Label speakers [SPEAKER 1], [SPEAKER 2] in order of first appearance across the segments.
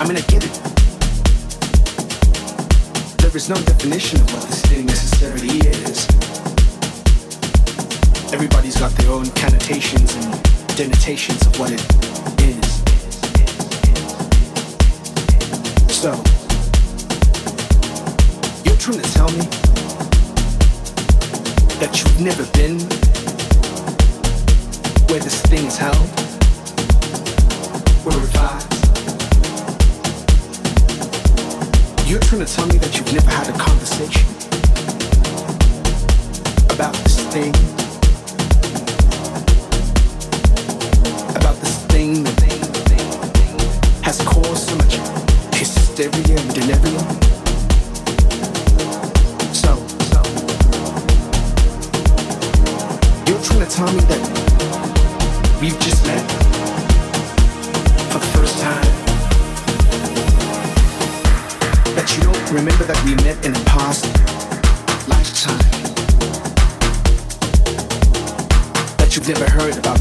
[SPEAKER 1] I mean, I get it. There is no definition of what this thing necessarily is. Everybody's got their own connotations and denotations of what it is. So, you're trying to tell me that you've never been where this thing is held? Where it vibes? you're trying to tell me that you've never had a conversation about this thing, about this thing that has caused so much hysteria and delivery. we met in a past lifetime that you've never heard about.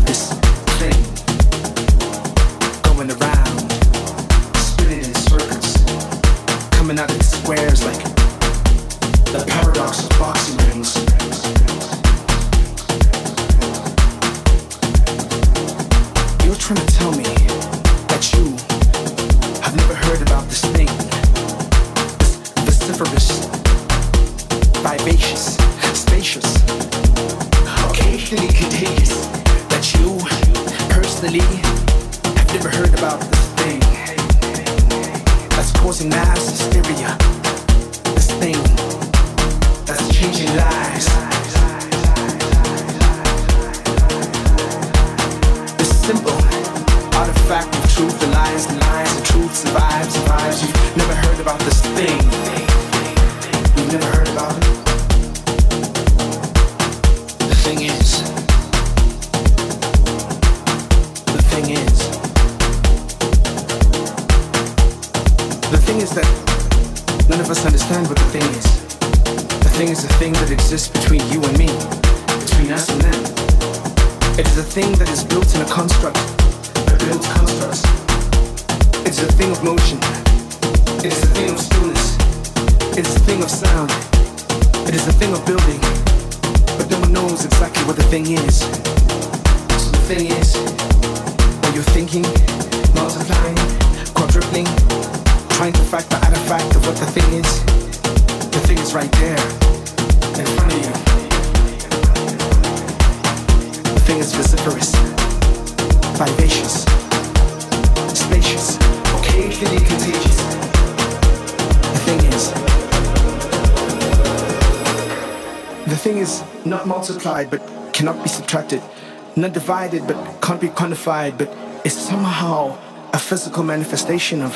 [SPEAKER 1] divided but can't be quantified, but it's somehow a physical manifestation of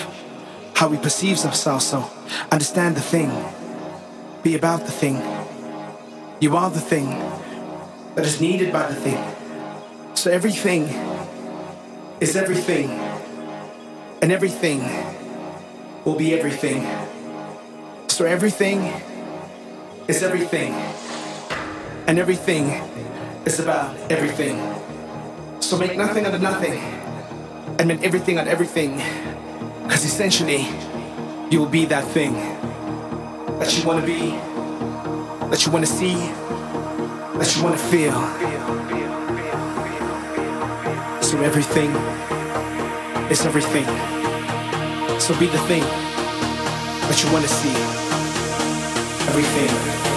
[SPEAKER 1] how we perceive ourselves. So understand the thing, be about the thing. You are the thing that is needed by the thing. So everything is everything, and everything will be everything. So everything is everything, and everything is about everything. So make nothing out of nothing, and make everything out of everything, because essentially, you will be that thing that you want to be, that you want to see, that you want to feel. So everything is everything. So be the thing that you want to see. Everything.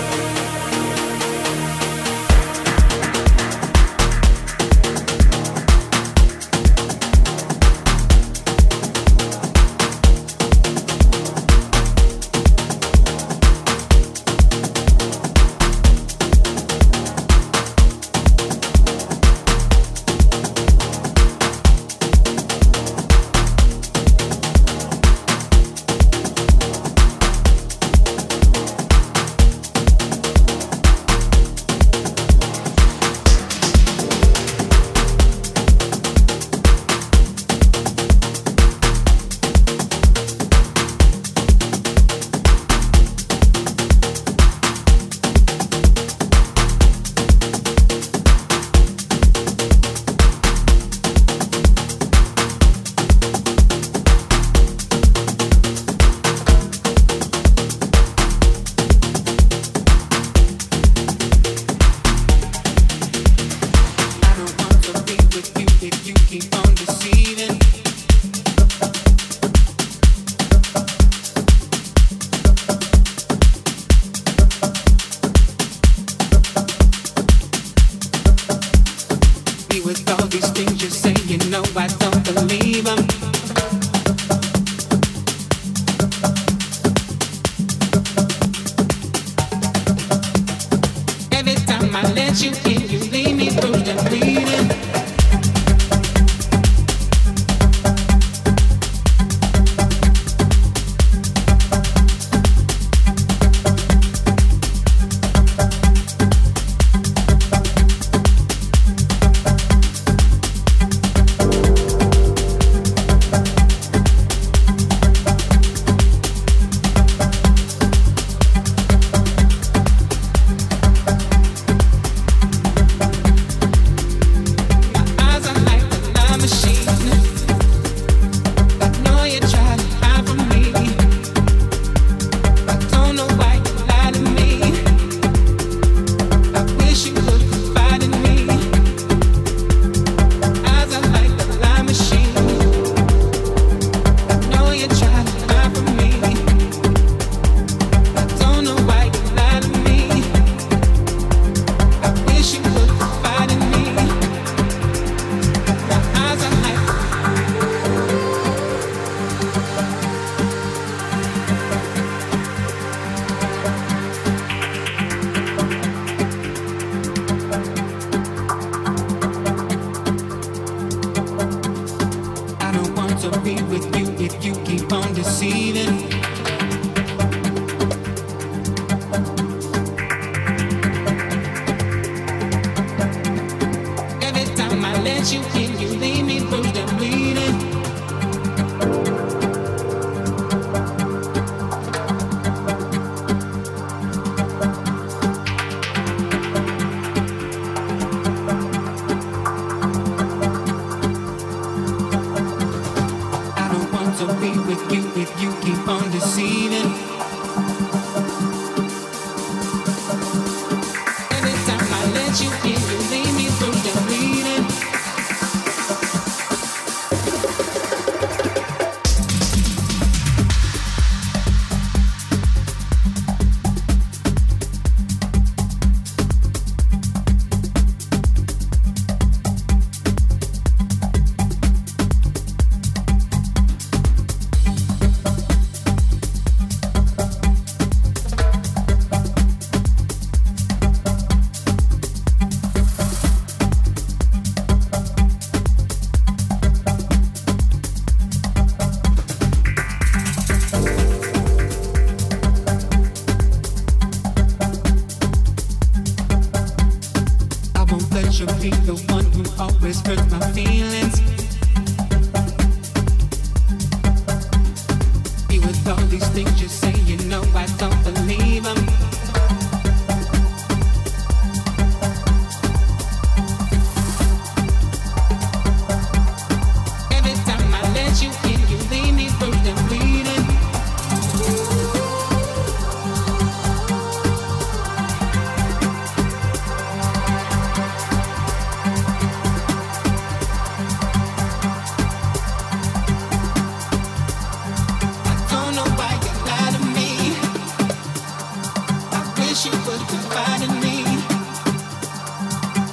[SPEAKER 2] wish you would confide in me.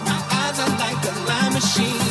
[SPEAKER 2] My eyes are like a line machine.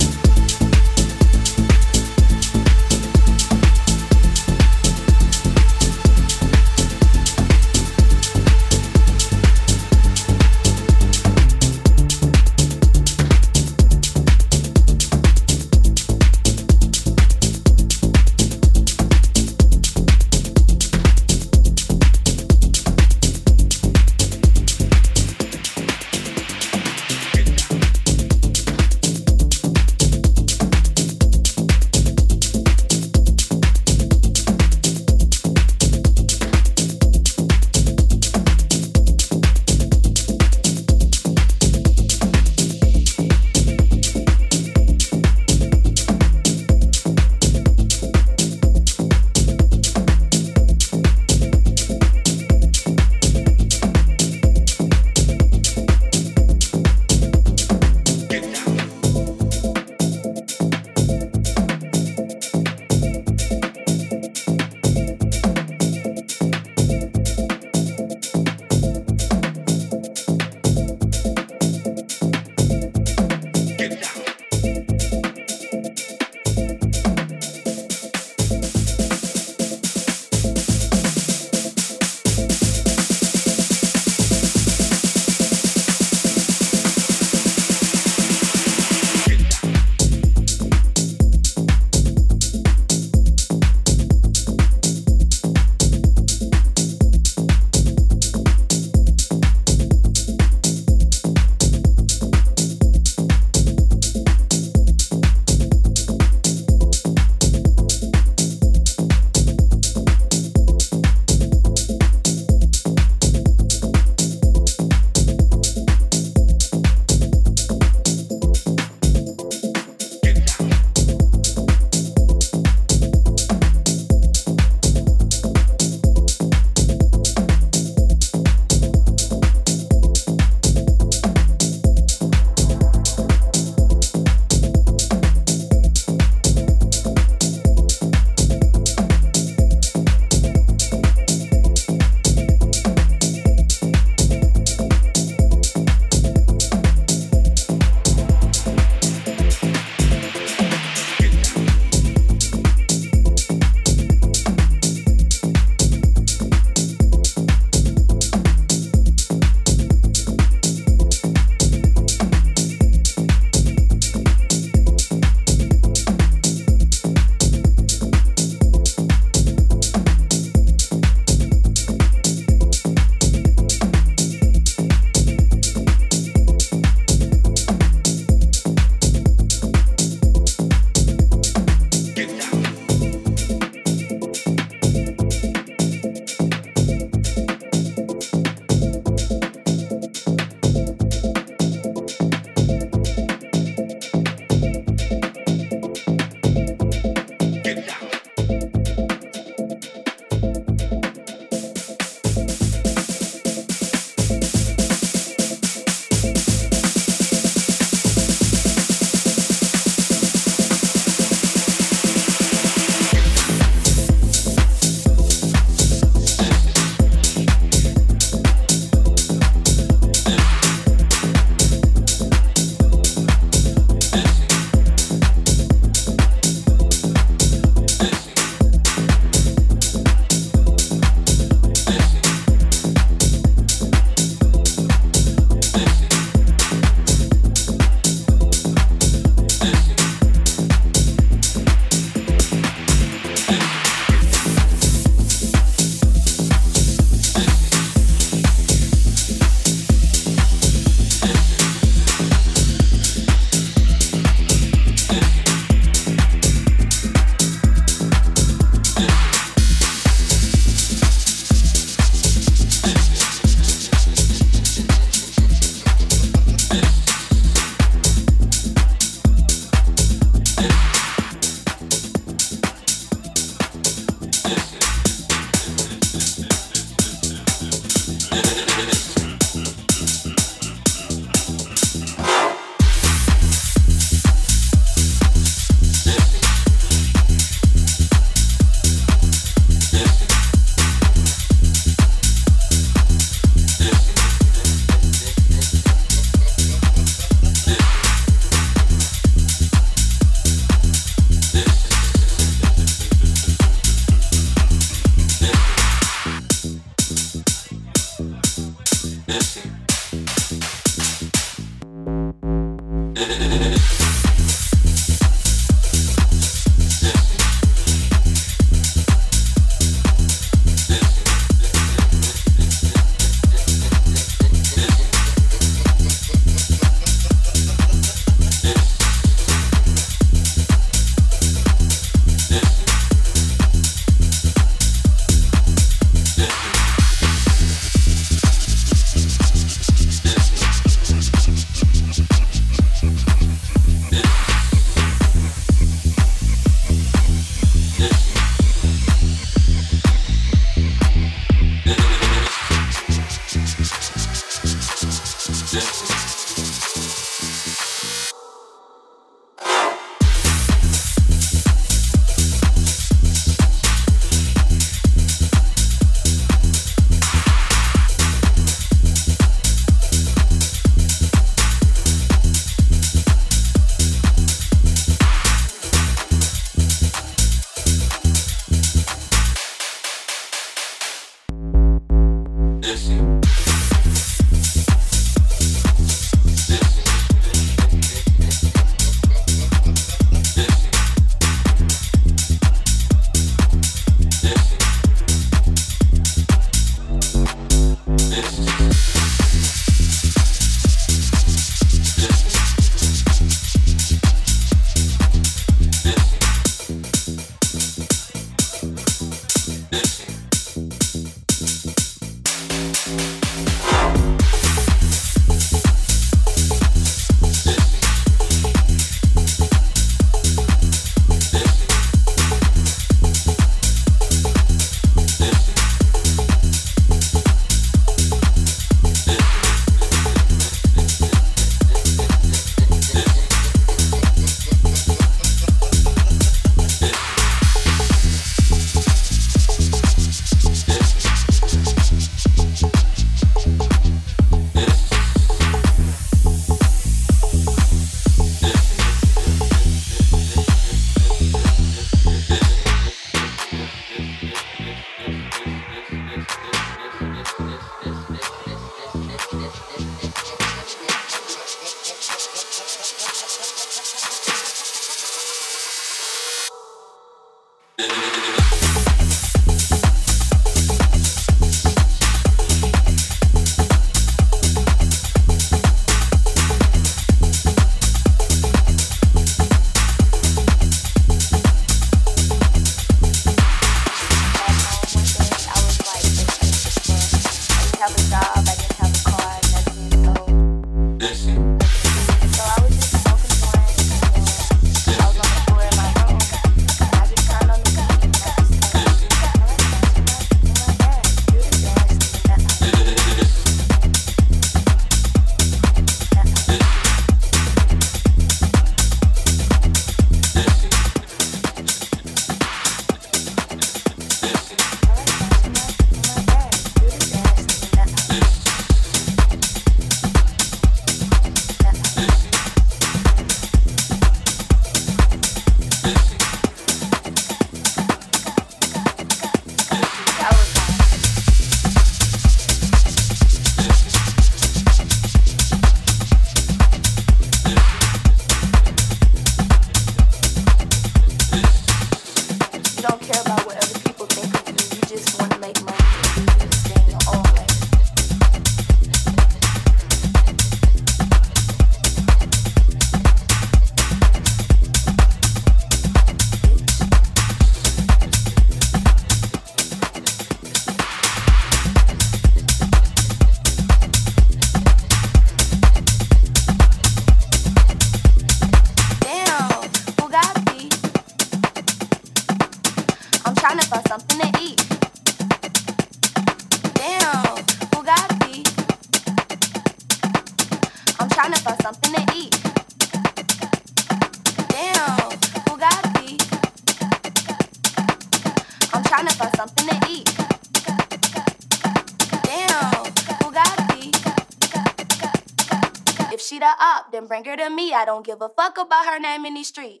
[SPEAKER 3] don't give a fuck about her name in the street.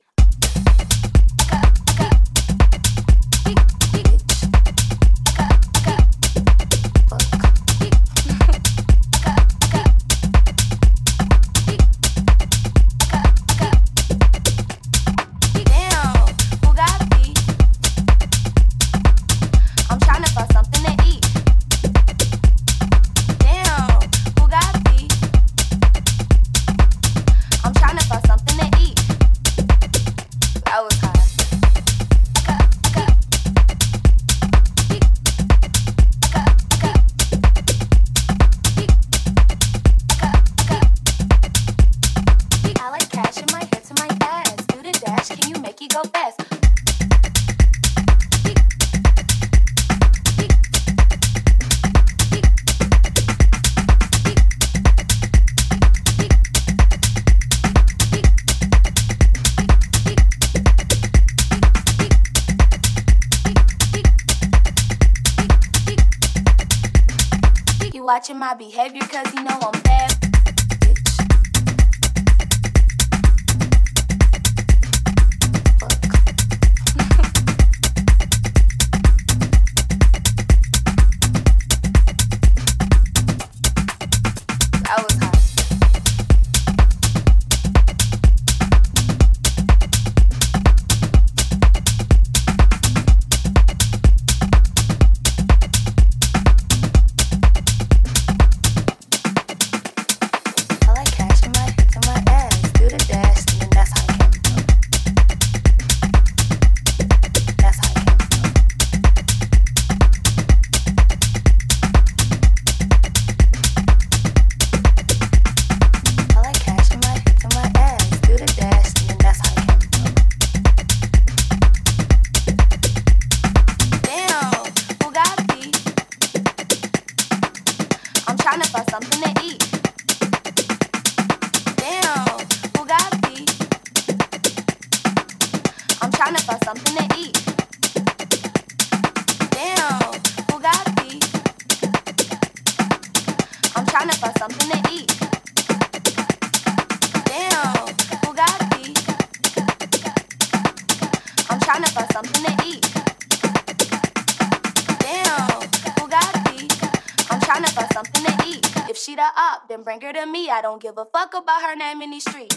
[SPEAKER 3] about her name in these streets.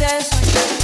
[SPEAKER 4] suceso.